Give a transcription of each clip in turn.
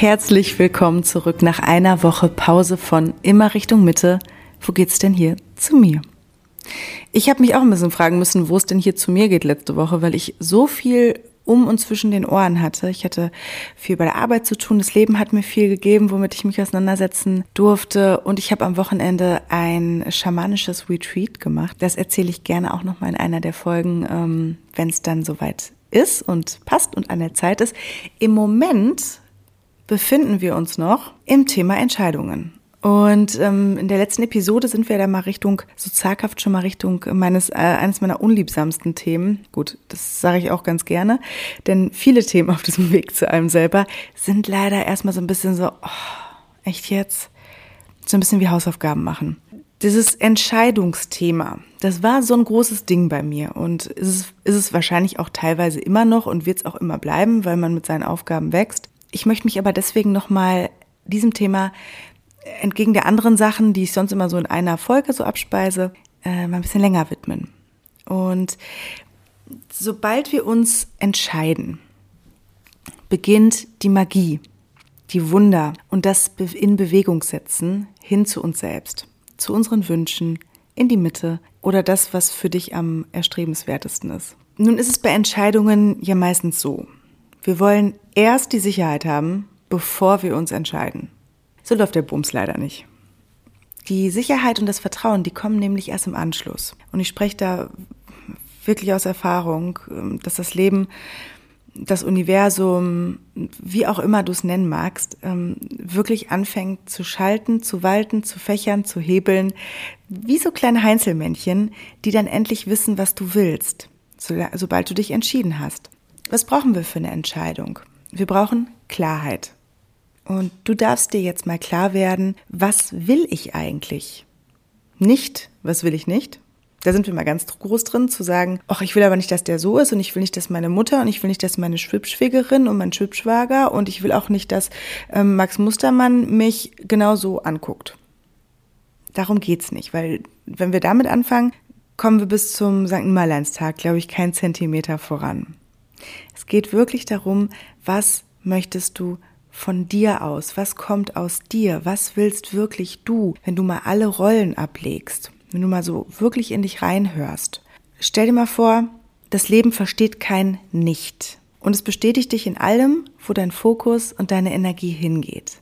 Herzlich willkommen zurück nach einer Woche Pause von immer Richtung Mitte. Wo geht's denn hier zu mir? Ich habe mich auch ein bisschen fragen müssen, wo es denn hier zu mir geht letzte Woche, weil ich so viel um und zwischen den Ohren hatte. Ich hatte viel bei der Arbeit zu tun. Das Leben hat mir viel gegeben, womit ich mich auseinandersetzen durfte. Und ich habe am Wochenende ein schamanisches Retreat gemacht. Das erzähle ich gerne auch nochmal in einer der Folgen, ähm, wenn es dann soweit ist und passt und an der Zeit ist. Im Moment befinden wir uns noch im Thema Entscheidungen. Und ähm, in der letzten Episode sind wir da mal Richtung, so zaghaft schon mal Richtung meines, äh, eines meiner unliebsamsten Themen. Gut, das sage ich auch ganz gerne, denn viele Themen auf diesem Weg zu einem selber sind leider erstmal so ein bisschen so, oh, echt jetzt? So ein bisschen wie Hausaufgaben machen. Dieses Entscheidungsthema, das war so ein großes Ding bei mir und ist ist es wahrscheinlich auch teilweise immer noch und wird es auch immer bleiben, weil man mit seinen Aufgaben wächst. Ich möchte mich aber deswegen nochmal diesem Thema entgegen der anderen Sachen, die ich sonst immer so in einer Folge so abspeise, äh, mal ein bisschen länger widmen. Und sobald wir uns entscheiden, beginnt die Magie, die Wunder und das in Bewegung setzen hin zu uns selbst, zu unseren Wünschen, in die Mitte oder das, was für dich am erstrebenswertesten ist. Nun ist es bei Entscheidungen ja meistens so. Wir wollen erst die Sicherheit haben, bevor wir uns entscheiden. So läuft der Bums leider nicht. Die Sicherheit und das Vertrauen, die kommen nämlich erst im Anschluss. Und ich spreche da wirklich aus Erfahrung, ähm, dass das Leben, das Universum, wie auch immer du es nennen magst, ähm, wirklich anfängt zu schalten, zu walten, zu fächern, zu hebeln, wie so kleine Heinzelmännchen, die dann endlich wissen, was du willst, sobald du dich entschieden hast. Was brauchen wir für eine Entscheidung? Wir brauchen Klarheit. Und du darfst dir jetzt mal klar werden, was will ich eigentlich? Nicht, was will ich nicht? Da sind wir mal ganz groß drin, zu sagen, ach, ich will aber nicht, dass der so ist und ich will nicht, dass meine Mutter und ich will nicht, dass meine Schwibschwägerin und mein Schwibschwager und ich will auch nicht, dass ähm, Max Mustermann mich genau so anguckt. Darum geht's nicht, weil wenn wir damit anfangen, kommen wir bis zum St. Nimmerleinstag, glaube ich, keinen Zentimeter voran. Es geht wirklich darum, was möchtest du von dir aus? Was kommt aus dir? Was willst wirklich du, wenn du mal alle Rollen ablegst? Wenn du mal so wirklich in dich reinhörst? Stell dir mal vor, das Leben versteht kein Nicht. Und es bestätigt dich in allem, wo dein Fokus und deine Energie hingeht.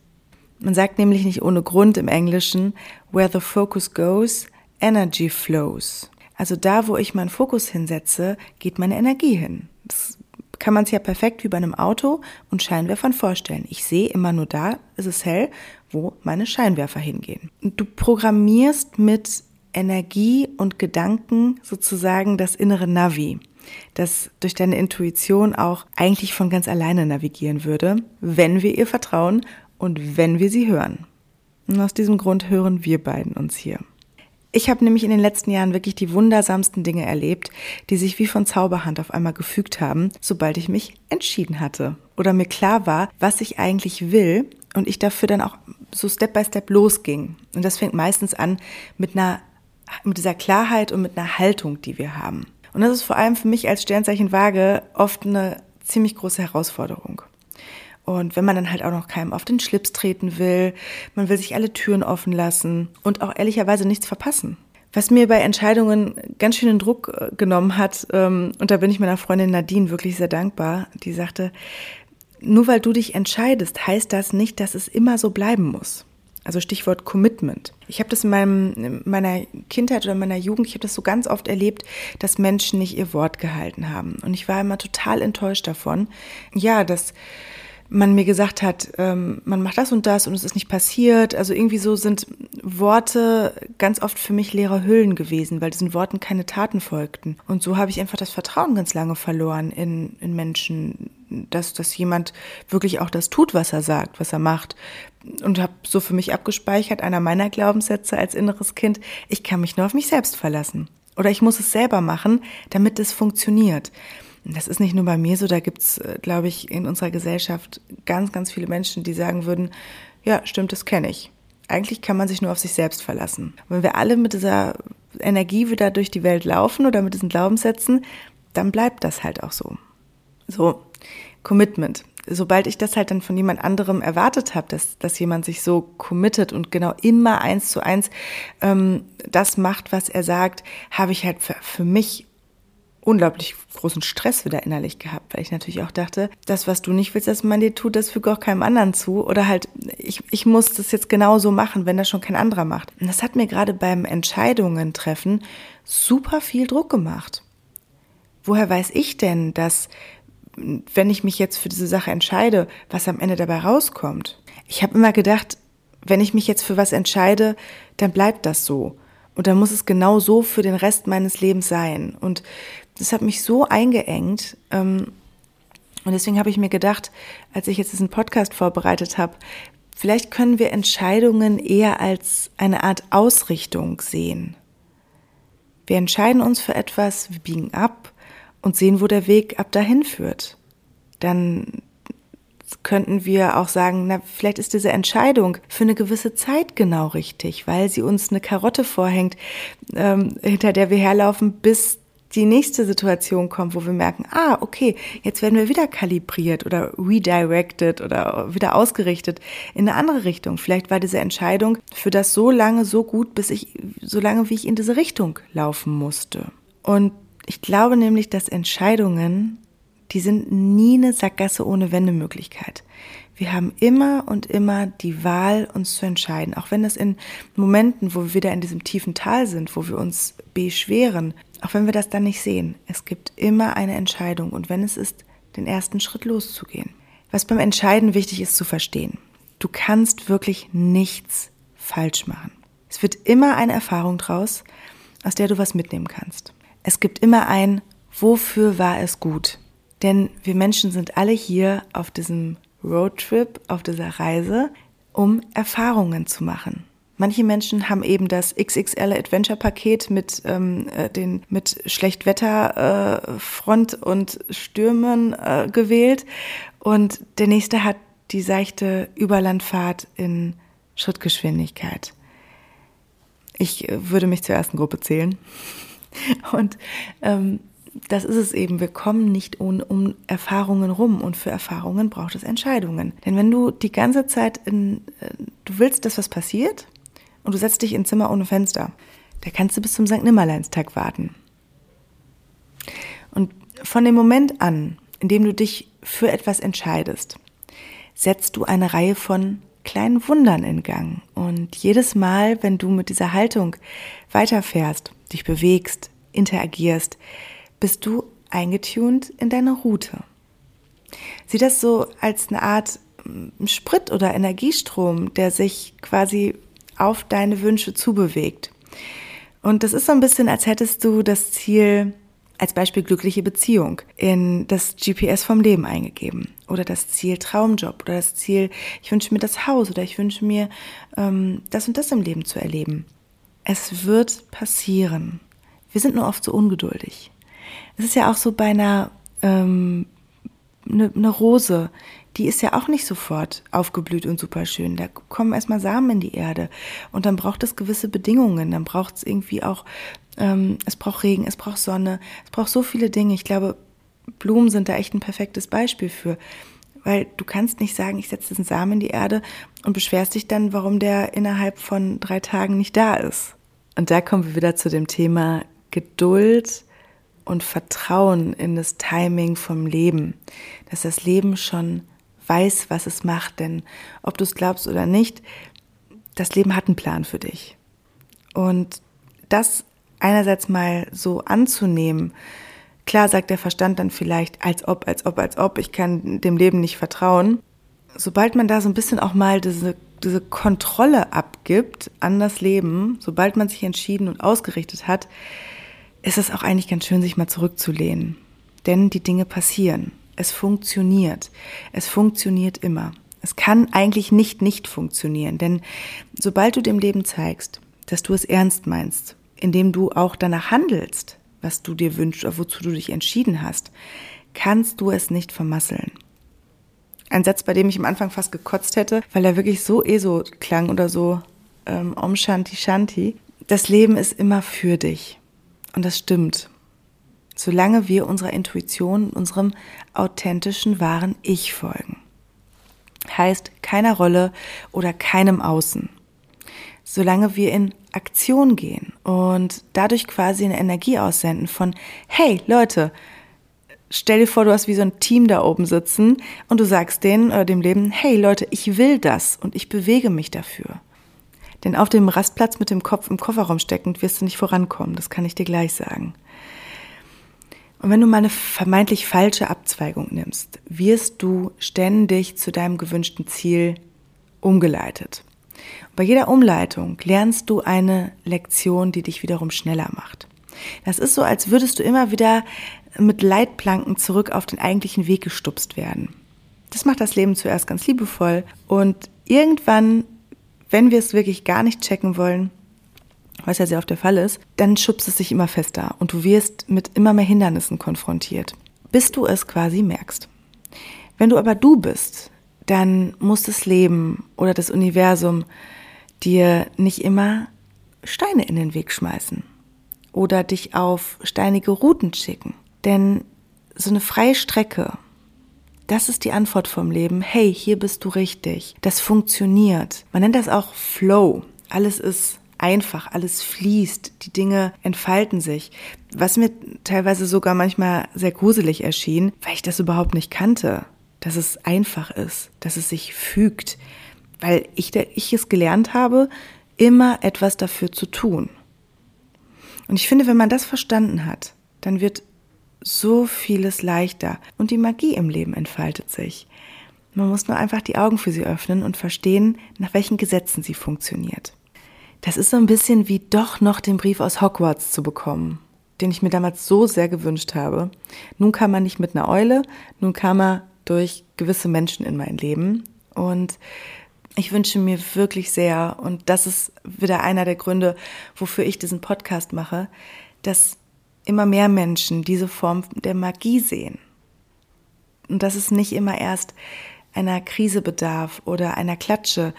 Man sagt nämlich nicht ohne Grund im Englischen, where the focus goes, energy flows. Also da, wo ich meinen Fokus hinsetze, geht meine Energie hin. Das kann man es ja perfekt wie bei einem Auto und Scheinwerfern vorstellen. Ich sehe immer nur da, ist es hell, wo meine Scheinwerfer hingehen. Du programmierst mit Energie und Gedanken sozusagen das innere Navi, das durch deine Intuition auch eigentlich von ganz alleine navigieren würde, wenn wir ihr vertrauen und wenn wir sie hören. Und aus diesem Grund hören wir beiden uns hier. Ich habe nämlich in den letzten Jahren wirklich die wundersamsten Dinge erlebt, die sich wie von Zauberhand auf einmal gefügt haben, sobald ich mich entschieden hatte oder mir klar war, was ich eigentlich will und ich dafür dann auch so Step by Step losging. Und das fängt meistens an mit einer mit dieser Klarheit und mit einer Haltung, die wir haben. Und das ist vor allem für mich als Sternzeichen Waage oft eine ziemlich große Herausforderung. Und wenn man dann halt auch noch keinem auf den Schlips treten will, man will sich alle Türen offen lassen und auch ehrlicherweise nichts verpassen. Was mir bei Entscheidungen ganz schön den Druck äh, genommen hat, ähm, und da bin ich meiner Freundin Nadine wirklich sehr dankbar, die sagte, nur weil du dich entscheidest, heißt das nicht, dass es immer so bleiben muss. Also Stichwort Commitment. Ich habe das in, meinem, in meiner Kindheit oder meiner Jugend, ich habe das so ganz oft erlebt, dass Menschen nicht ihr Wort gehalten haben. Und ich war immer total enttäuscht davon. Ja, dass man mir gesagt hat, ähm, man macht das und das und es ist nicht passiert. Also irgendwie so sind Worte ganz oft für mich leere Hüllen gewesen, weil diesen Worten keine Taten folgten. Und so habe ich einfach das Vertrauen ganz lange verloren in, in Menschen, dass, dass jemand wirklich auch das tut, was er sagt, was er macht. Und habe so für mich abgespeichert, einer meiner Glaubenssätze als inneres Kind, ich kann mich nur auf mich selbst verlassen. Oder ich muss es selber machen, damit es funktioniert. Das ist nicht nur bei mir so, da gibt's, äh, glaube ich, in unserer Gesellschaft ganz, ganz viele Menschen, die sagen würden, ja, stimmt, das kenne ich. Eigentlich kann man sich nur auf sich selbst verlassen. Und wenn wir alle mit dieser Energie wieder durch die Welt laufen oder mit diesen Glaubenssätzen, dann bleibt das halt auch so. So, Commitment. sobald ich das halt dann von jemand anderem erwartet habe, dass, dass jemand sich so committet und genau immer eins zu eins ähm, das macht, was er sagt, habe ich halt für, für mich unglaublich großen Stress wieder innerlich gehabt, weil ich natürlich auch dachte, das, was du nicht willst, dass man dir tut, das füge auch keinem anderen zu. Oder halt, ich, ich muss das jetzt genauso machen, wenn das schon kein anderer macht. Und das hat mir gerade beim Entscheidungen treffen super viel Druck gemacht. Woher weiß ich denn, dass wenn ich mich jetzt für diese Sache entscheide, was am Ende dabei rauskommt? Ich habe immer gedacht, wenn ich mich jetzt für was entscheide, dann bleibt das so. Und dann muss es genau so für den Rest meines Lebens sein. Und das hat mich so eingeengt. Ähm, und deswegen habe ich mir gedacht, als ich jetzt diesen Podcast vorbereitet habe, vielleicht können wir Entscheidungen eher als eine Art Ausrichtung sehen. Wir entscheiden uns für etwas, wir biegen ab und sehen, wo der Weg ab dahin führt. Dann könnten wir auch sagen, na, vielleicht ist diese Entscheidung für eine gewisse Zeit genau richtig, weil sie uns eine Karotte vorhängt, ähm, hinter der wir herlaufen, bis die nächste Situation kommt, wo wir merken, ah, okay, jetzt werden wir wieder kalibriert oder redirected oder wieder ausgerichtet in eine andere Richtung. Vielleicht war diese Entscheidung für das so lange so gut, bis ich, so lange wie ich in diese Richtung laufen musste. Und ich glaube nämlich, dass Entscheidungen, die sind nie eine Sackgasse ohne Wendemöglichkeit. Wir haben immer und immer die Wahl, uns zu entscheiden. Auch wenn das in Momenten, wo wir wieder in diesem tiefen Tal sind, wo wir uns beschweren, auch wenn wir das dann nicht sehen, es gibt immer eine Entscheidung und wenn es ist, den ersten Schritt loszugehen. Was beim Entscheiden wichtig ist zu verstehen. Du kannst wirklich nichts falsch machen. Es wird immer eine Erfahrung draus, aus der du was mitnehmen kannst. Es gibt immer ein, wofür war es gut? Denn wir Menschen sind alle hier auf diesem Roadtrip, auf dieser Reise, um Erfahrungen zu machen. Manche Menschen haben eben das XXL Adventure Paket mit ähm, äh, den mit Schlechtwetter äh, Front und Stürmen äh, gewählt und der nächste hat die seichte Überlandfahrt in Schrittgeschwindigkeit. Ich äh, würde mich zur ersten Gruppe zählen und ähm, das ist es eben. Wir kommen nicht um, um Erfahrungen rum und für Erfahrungen braucht es Entscheidungen. Denn wenn du die ganze Zeit in, äh, du willst, dass was passiert und du setzt dich in ein Zimmer ohne Fenster, da kannst du bis zum St. Nimmerleinstag warten. Und von dem Moment an, in dem du dich für etwas entscheidest, setzt du eine Reihe von kleinen Wundern in Gang. Und jedes Mal, wenn du mit dieser Haltung weiterfährst, dich bewegst, interagierst, bist du eingetunt in deine Route. Sieh das so als eine Art mm, Sprit- oder Energiestrom, der sich quasi auf deine Wünsche zubewegt. Und das ist so ein bisschen, als hättest du das Ziel, als Beispiel glückliche Beziehung, in das GPS vom Leben eingegeben. Oder das Ziel Traumjob oder das Ziel, ich wünsche mir das Haus oder ich wünsche mir ähm, das und das im Leben zu erleben. Es wird passieren. Wir sind nur oft so ungeduldig. Es ist ja auch so bei einer ähm, eine, eine Rose, die ist ja auch nicht sofort aufgeblüht und super schön. Da kommen erstmal Samen in die Erde und dann braucht es gewisse Bedingungen. Dann braucht es irgendwie auch, ähm, es braucht Regen, es braucht Sonne, es braucht so viele Dinge. Ich glaube, Blumen sind da echt ein perfektes Beispiel für. Weil du kannst nicht sagen, ich setze diesen Samen in die Erde und beschwerst dich dann, warum der innerhalb von drei Tagen nicht da ist. Und da kommen wir wieder zu dem Thema Geduld und Vertrauen in das Timing vom Leben, dass das Leben schon weiß, was es macht, denn ob du es glaubst oder nicht, das Leben hat einen Plan für dich. Und das einerseits mal so anzunehmen, klar sagt der Verstand dann vielleicht, als ob, als ob, als ob, ich kann dem Leben nicht vertrauen. Sobald man da so ein bisschen auch mal diese, diese Kontrolle abgibt an das Leben, sobald man sich entschieden und ausgerichtet hat, ist es auch eigentlich ganz schön, sich mal zurückzulehnen. Denn die Dinge passieren. Es funktioniert. Es funktioniert immer. Es kann eigentlich nicht nicht funktionieren, denn sobald du dem Leben zeigst, dass du es ernst meinst, indem du auch danach handelst, was du dir wünschst oder wozu du dich entschieden hast, kannst du es nicht vermasseln. Ein Satz, bei dem ich am Anfang fast gekotzt hätte, weil er wirklich so eh so klang oder so ähm, Om Shanti Shanti. Das Leben ist immer für dich. Und das stimmt. Solange wir unserer Intuition, unserem authentischen, wahren Ich folgen. heißt keiner Rolle oder keinem Außen. Solange wir in Aktion gehen und dadurch quasi eine Energie aussenden von, hey Leute, stell dir vor, du hast wie so ein Team da oben sitzen und du sagst denen oder dem Leben, hey Leute, ich will das und ich bewege mich dafür. Denn auf dem Rastplatz mit dem Kopf im Kofferraum steckend wirst du nicht vorankommen, das kann ich dir gleich sagen. Und wenn du mal eine vermeintlich falsche Abzweigung nimmst, wirst du ständig zu deinem gewünschten Ziel umgeleitet. Bei jeder Umleitung lernst du eine Lektion, die dich wiederum schneller macht. Das ist so, als würdest du immer wieder mit Leitplanken zurück auf den eigentlichen Weg gestupst werden. Das macht das Leben zuerst ganz liebevoll und irgendwann, wenn wir es wirklich gar nicht checken wollen, was ja sehr oft der Fall ist, dann schubst es sich immer fester und du wirst mit immer mehr Hindernissen konfrontiert, bis du es quasi merkst. Wenn du aber du bist, dann muss das Leben oder das Universum dir nicht immer Steine in den Weg schmeißen oder dich auf steinige Routen schicken. Denn so eine freie Strecke, das ist die Antwort vom Leben. Hey, hier bist du richtig. Das funktioniert. Man nennt das auch Flow. Alles ist einfach, alles fließt, die Dinge entfalten sich. Was mir teilweise sogar manchmal sehr gruselig erschien, weil ich das überhaupt nicht kannte, dass es einfach ist, dass es sich fügt, weil ich, ich es gelernt habe, immer etwas dafür zu tun. Und ich finde, wenn man das verstanden hat, dann wird so vieles leichter und die Magie im Leben entfaltet sich. Man muss nur einfach die Augen für sie öffnen und verstehen, nach welchen Gesetzen sie funktioniert. Das ist so ein bisschen wie doch noch den Brief aus Hogwarts zu bekommen, den ich mir damals so sehr gewünscht habe. Nun kam er nicht mit einer Eule, nun kam er durch gewisse Menschen in mein Leben. Und ich wünsche mir wirklich sehr, und das ist wieder einer der Gründe, wofür ich diesen Podcast mache, dass immer mehr Menschen diese Form der Magie sehen. Und dass es nicht immer erst einer Krise bedarf oder einer Klatsche,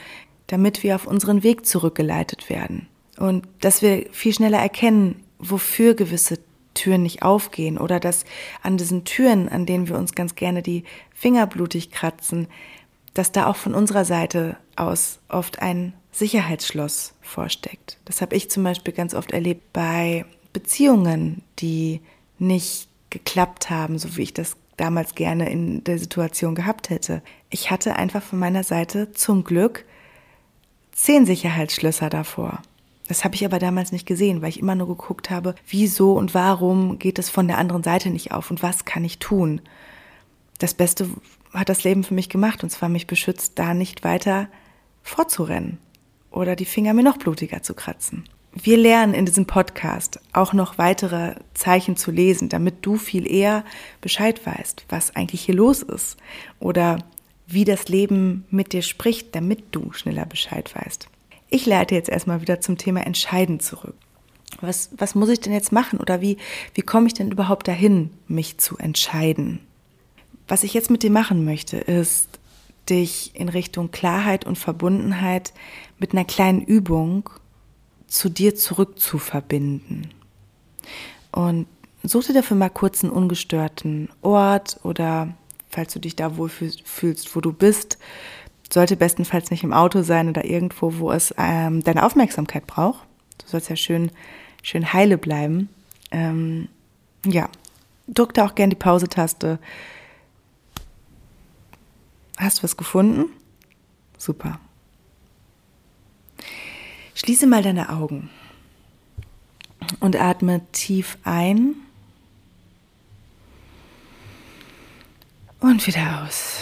damit wir auf unseren Weg zurückgeleitet werden. Und dass wir viel schneller erkennen, wofür gewisse Türen nicht aufgehen oder dass an diesen Türen, an denen wir uns ganz gerne die Finger blutig kratzen, dass da auch von unserer Seite aus oft ein Sicherheitsschloss vorsteckt. Das habe ich zum Beispiel ganz oft erlebt bei Beziehungen, die nicht geklappt haben, so wie ich das damals gerne in der Situation gehabt hätte. Ich hatte einfach von meiner Seite zum Glück zehn Sicherheitsschlösser davor. Das habe ich aber damals nicht gesehen, weil ich immer nur geguckt habe, wieso und warum geht es von der anderen Seite nicht auf und was kann ich tun. Das Beste hat das Leben für mich gemacht und zwar mich beschützt, da nicht weiter vorzurennen oder die Finger mir noch blutiger zu kratzen. Wir lernen in diesem Podcast auch noch weitere Zeichen zu lesen, damit du viel eher Bescheid weißt, was eigentlich hier los ist oder wie das Leben mit dir spricht, damit du schneller Bescheid weißt. Ich leite jetzt erstmal wieder zum Thema Entscheiden zurück. Was, was muss ich denn jetzt machen oder wie, wie komme ich denn überhaupt dahin, mich zu entscheiden? Was ich jetzt mit dir machen möchte, ist dich in Richtung Klarheit und Verbundenheit mit einer kleinen Übung zu dir zurück zu verbinden. Und such dir dafür mal kurz einen ungestörten Ort oder falls du dich da wohl fühlst, wo du bist, sollte bestenfalls nicht im Auto sein oder irgendwo, wo es ähm, deine Aufmerksamkeit braucht. Du sollst ja schön, schön heile bleiben. Ähm, ja, drück da auch gern die Pause-Taste. Hast du was gefunden? Super. Schließe mal deine Augen und atme tief ein und wieder aus.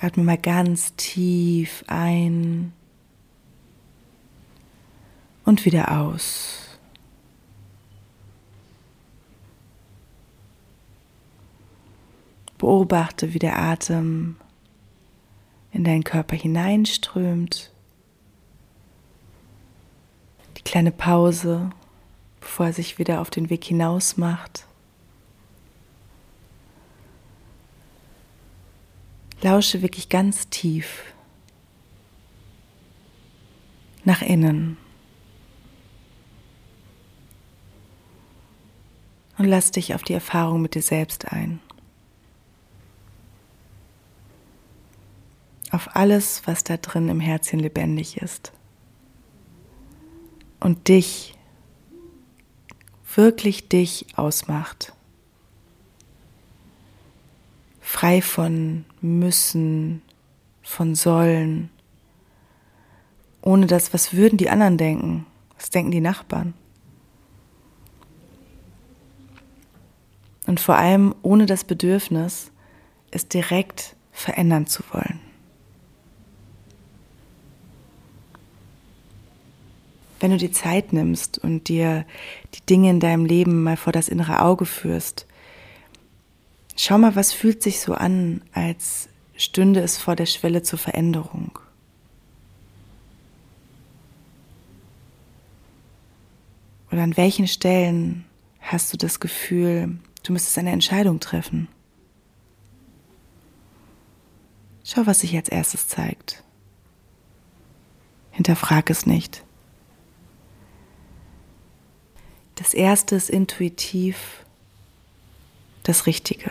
Atme mal ganz tief ein und wieder aus. Beobachte, wie der Atem in deinen Körper hineinströmt. Die kleine Pause, bevor er sich wieder auf den Weg hinaus macht. Lausche wirklich ganz tief nach innen. Und lass dich auf die Erfahrung mit dir selbst ein. Auf alles, was da drin im Herzchen lebendig ist. Und dich, wirklich dich ausmacht. Frei von müssen, von sollen. Ohne das, was würden die anderen denken? Was denken die Nachbarn? Und vor allem ohne das Bedürfnis, es direkt verändern zu wollen. Wenn du die Zeit nimmst und dir die Dinge in deinem Leben mal vor das innere Auge führst, schau mal, was fühlt sich so an, als stünde es vor der Schwelle zur Veränderung. Oder an welchen Stellen hast du das Gefühl, Du müsstest eine Entscheidung treffen. Schau, was sich als erstes zeigt. Hinterfrag es nicht. Das erste ist intuitiv das Richtige.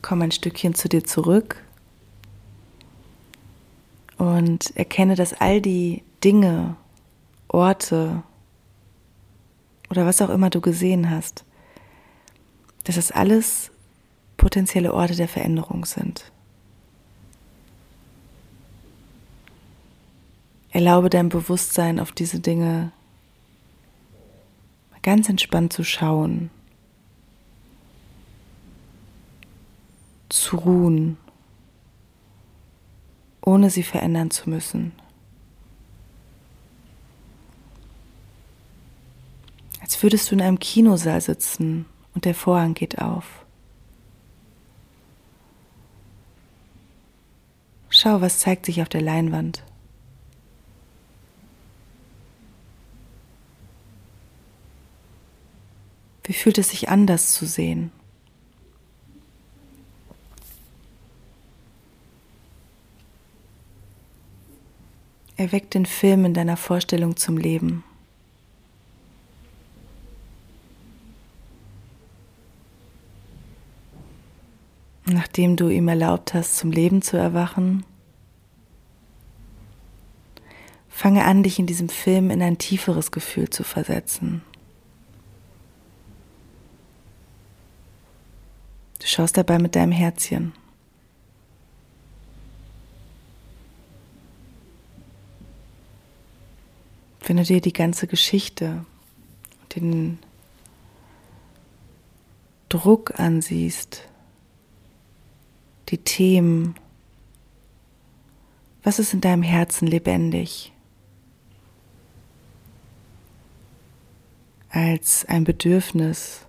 Komm ein Stückchen zu dir zurück und erkenne, dass all die Dinge, Orte oder was auch immer du gesehen hast, dass es alles potenzielle Orte der Veränderung sind. Erlaube deinem Bewusstsein auf diese Dinge ganz entspannt zu schauen, zu ruhen ohne sie verändern zu müssen. Als würdest du in einem Kinosaal sitzen und der Vorhang geht auf. Schau, was zeigt sich auf der Leinwand. Wie fühlt es sich an, das zu sehen? Erweck den Film in deiner Vorstellung zum Leben. Nachdem du ihm erlaubt hast, zum Leben zu erwachen, fange an, dich in diesem Film in ein tieferes Gefühl zu versetzen. Du schaust dabei mit deinem Herzchen. Wenn du dir die ganze Geschichte, den Druck ansiehst, die Themen, was ist in deinem Herzen lebendig? Als ein Bedürfnis,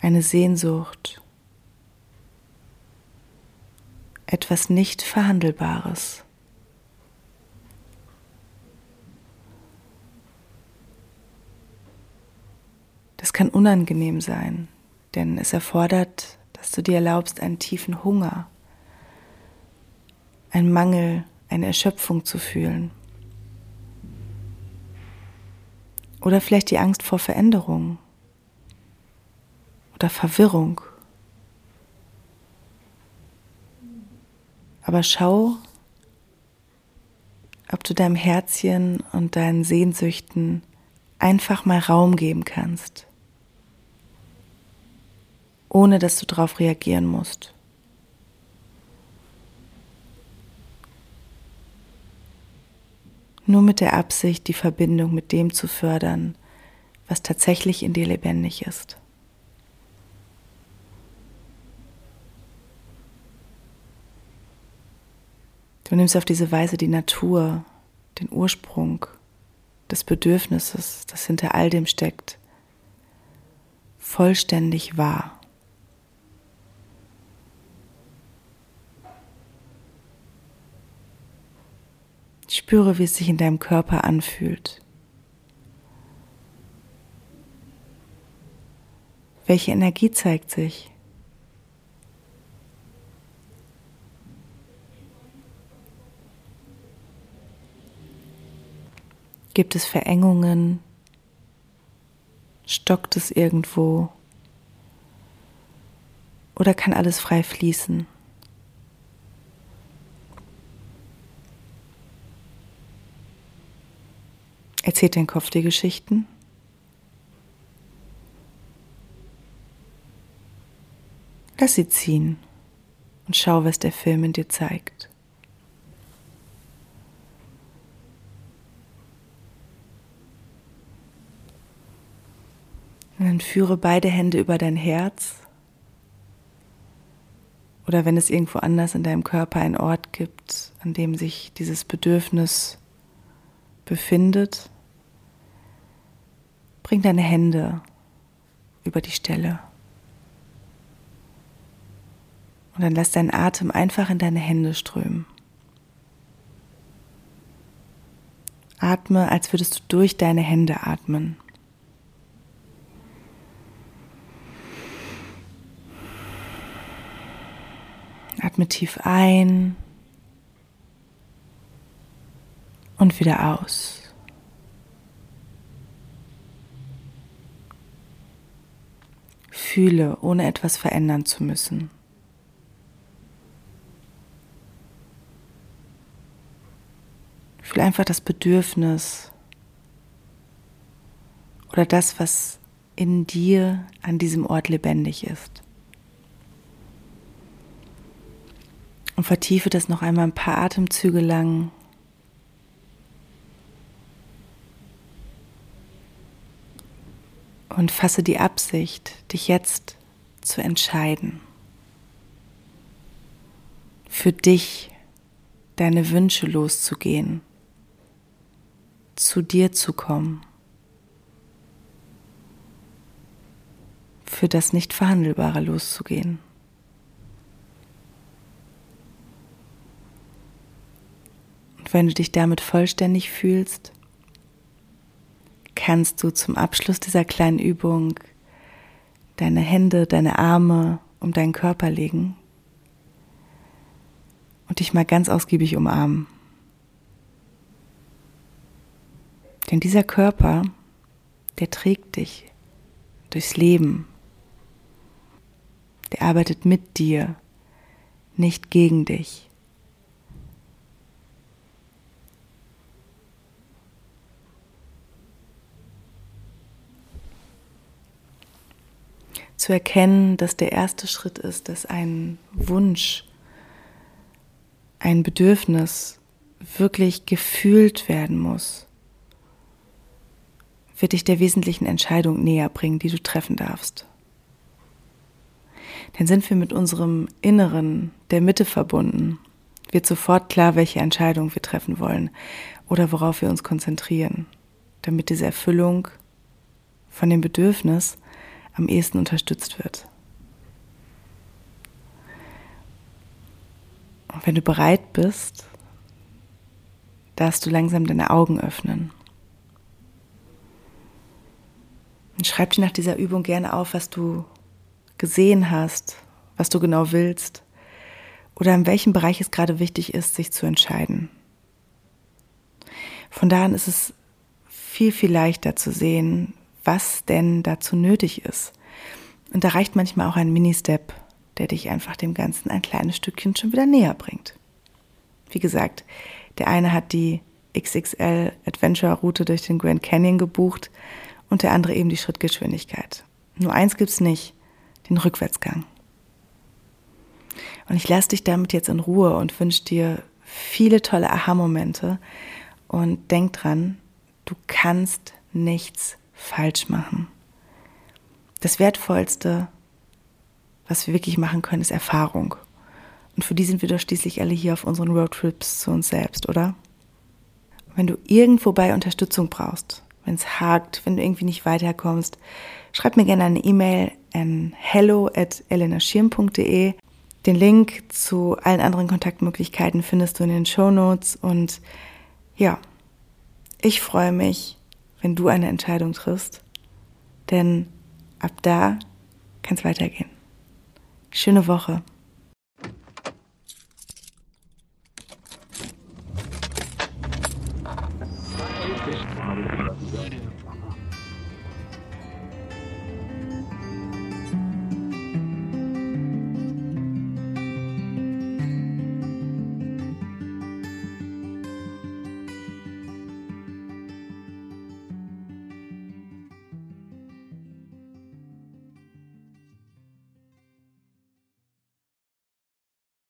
eine Sehnsucht, etwas nicht Verhandelbares. Das kann unangenehm sein, denn es erfordert, dass du dir erlaubst, einen tiefen Hunger, einen Mangel, eine Erschöpfung zu fühlen. Oder vielleicht die Angst vor Veränderung oder Verwirrung. Aber schau, ob du deinem Herzchen und deinen Sehnsüchten einfach mal Raum geben kannst ohne dass du darauf reagieren musst. Nur mit der Absicht, die Verbindung mit dem zu fördern, was tatsächlich in dir lebendig ist. Du nimmst auf diese Weise die Natur, den Ursprung des Bedürfnisses, das hinter all dem steckt, vollständig wahr. Spüre, wie es sich in deinem Körper anfühlt. Welche Energie zeigt sich? Gibt es Verengungen? Stockt es irgendwo? Oder kann alles frei fließen? Erzählt dein Kopf dir Geschichten? Lass sie ziehen und schau, was der Film in dir zeigt. Und dann führe beide Hände über dein Herz. Oder wenn es irgendwo anders in deinem Körper einen Ort gibt, an dem sich dieses Bedürfnis befindet, bring deine Hände über die Stelle. Und dann lass deinen Atem einfach in deine Hände strömen. Atme, als würdest du durch deine Hände atmen. Atme tief ein und wieder aus. Fühle, ohne etwas verändern zu müssen. Fühle einfach das Bedürfnis oder das, was in dir an diesem Ort lebendig ist. Und vertiefe das noch einmal ein paar Atemzüge lang. Und fasse die Absicht, dich jetzt zu entscheiden. Für dich deine Wünsche loszugehen. Zu dir zu kommen. Für das Nicht-Verhandelbare loszugehen. Wenn du dich damit vollständig fühlst, kannst du zum Abschluss dieser kleinen Übung deine Hände, deine Arme um deinen Körper legen und dich mal ganz ausgiebig umarmen. Denn dieser Körper, der trägt dich durchs Leben. Der arbeitet mit dir, nicht gegen dich. Zu erkennen, dass der erste Schritt ist, dass ein Wunsch, ein Bedürfnis wirklich gefühlt werden muss, wird dich der wesentlichen Entscheidung näher bringen, die du treffen darfst. Denn sind wir mit unserem Inneren, der Mitte verbunden, wird sofort klar, welche Entscheidung wir treffen wollen oder worauf wir uns konzentrieren, damit diese Erfüllung von dem Bedürfnis am ehesten unterstützt wird. Und wenn du bereit bist, darfst du langsam deine Augen öffnen. Und schreib dir nach dieser Übung gerne auf, was du gesehen hast, was du genau willst oder in welchem Bereich es gerade wichtig ist, sich zu entscheiden. Von da an ist es viel, viel leichter zu sehen, was denn dazu nötig ist. Und da reicht manchmal auch ein Mini-Step, der dich einfach dem Ganzen ein kleines Stückchen schon wieder näher bringt. Wie gesagt, der eine hat die XXL Adventure Route durch den Grand Canyon gebucht und der andere eben die Schrittgeschwindigkeit. Nur eins gibt's nicht, den Rückwärtsgang. Und ich lasse dich damit jetzt in Ruhe und wünsche dir viele tolle Aha-Momente und denk dran, du kannst nichts falsch machen. Das Wertvollste, was wir wirklich machen können, ist Erfahrung. Und für die sind wir doch schließlich alle hier auf unseren Roadtrips zu uns selbst, oder? Wenn du irgendwo bei Unterstützung brauchst, wenn es hakt, wenn du irgendwie nicht weiterkommst, schreib mir gerne eine E-Mail an hello at elenaschirm.de. Den Link zu allen anderen Kontaktmöglichkeiten findest du in den Show Notes und ja, ich freue mich, wenn du eine Entscheidung triffst. Denn ab da kann es weitergehen. Schöne Woche.